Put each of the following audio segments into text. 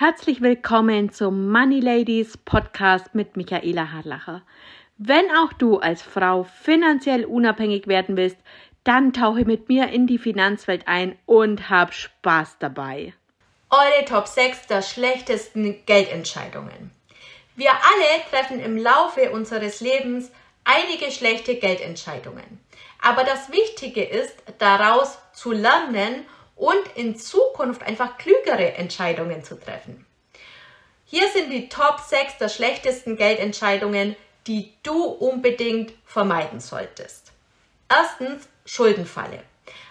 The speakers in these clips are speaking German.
Herzlich willkommen zum Money Ladies Podcast mit Michaela Harlacher. Wenn auch du als Frau finanziell unabhängig werden willst, dann tauche mit mir in die Finanzwelt ein und hab Spaß dabei. Eure Top 6 der schlechtesten Geldentscheidungen. Wir alle treffen im Laufe unseres Lebens einige schlechte Geldentscheidungen. Aber das Wichtige ist, daraus zu lernen und in Zukunft einfach klügere Entscheidungen zu treffen. Hier sind die Top 6 der schlechtesten Geldentscheidungen, die du unbedingt vermeiden solltest. Erstens Schuldenfalle.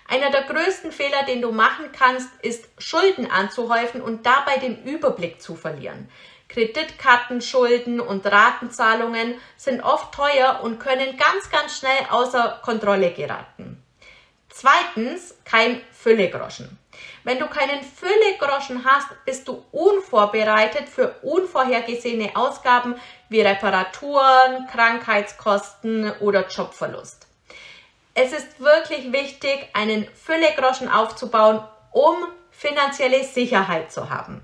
Einer der größten Fehler, den du machen kannst, ist Schulden anzuhäufen und dabei den Überblick zu verlieren. Kreditkartenschulden und Ratenzahlungen sind oft teuer und können ganz, ganz schnell außer Kontrolle geraten. Zweitens, kein Füllegroschen. Wenn du keinen Füllegroschen hast, bist du unvorbereitet für unvorhergesehene Ausgaben wie Reparaturen, Krankheitskosten oder Jobverlust. Es ist wirklich wichtig, einen Füllegroschen aufzubauen, um finanzielle Sicherheit zu haben.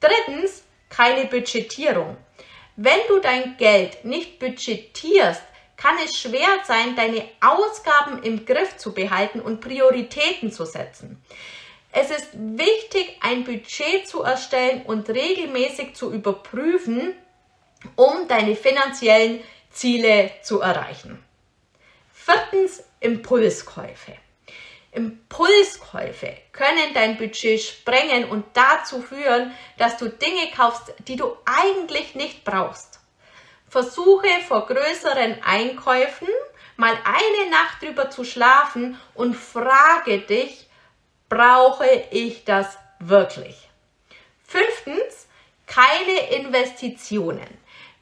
Drittens, keine Budgetierung. Wenn du dein Geld nicht budgetierst, kann es schwer sein, deine Ausgaben im Griff zu behalten und Prioritäten zu setzen. Es ist wichtig, ein Budget zu erstellen und regelmäßig zu überprüfen, um deine finanziellen Ziele zu erreichen. Viertens, Impulskäufe. Impulskäufe können dein Budget sprengen und dazu führen, dass du Dinge kaufst, die du eigentlich nicht brauchst. Versuche vor größeren Einkäufen mal eine Nacht drüber zu schlafen und frage dich, brauche ich das wirklich? Fünftens, keine Investitionen.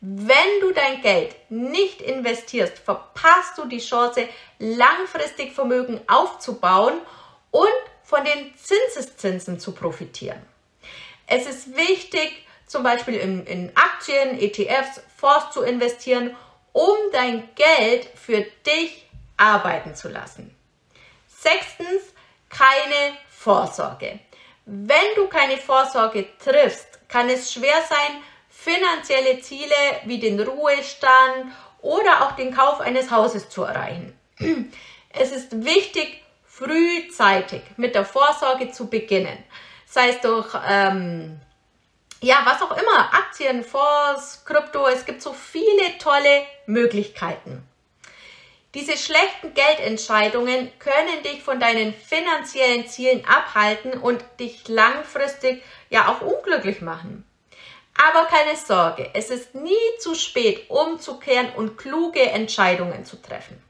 Wenn du dein Geld nicht investierst, verpasst du die Chance, langfristig Vermögen aufzubauen und von den Zinseszinsen zu profitieren. Es ist wichtig, zum Beispiel in, in Aktien, ETFs, Fonds zu investieren, um dein Geld für dich arbeiten zu lassen. Sechstens, keine Vorsorge. Wenn du keine Vorsorge triffst, kann es schwer sein, finanzielle Ziele wie den Ruhestand oder auch den Kauf eines Hauses zu erreichen. Es ist wichtig, frühzeitig mit der Vorsorge zu beginnen, sei es durch ähm, ja, was auch immer, Aktien, Fonds, Krypto, es gibt so viele tolle Möglichkeiten. Diese schlechten Geldentscheidungen können dich von deinen finanziellen Zielen abhalten und dich langfristig ja auch unglücklich machen. Aber keine Sorge, es ist nie zu spät, umzukehren und kluge Entscheidungen zu treffen.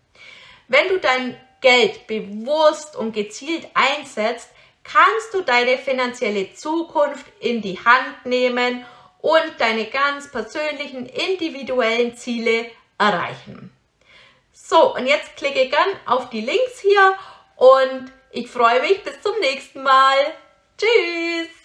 Wenn du dein Geld bewusst und gezielt einsetzt, kannst du deine finanzielle Zukunft in die Hand nehmen und deine ganz persönlichen individuellen Ziele erreichen. So, und jetzt klicke gern auf die Links hier und ich freue mich bis zum nächsten Mal. Tschüss!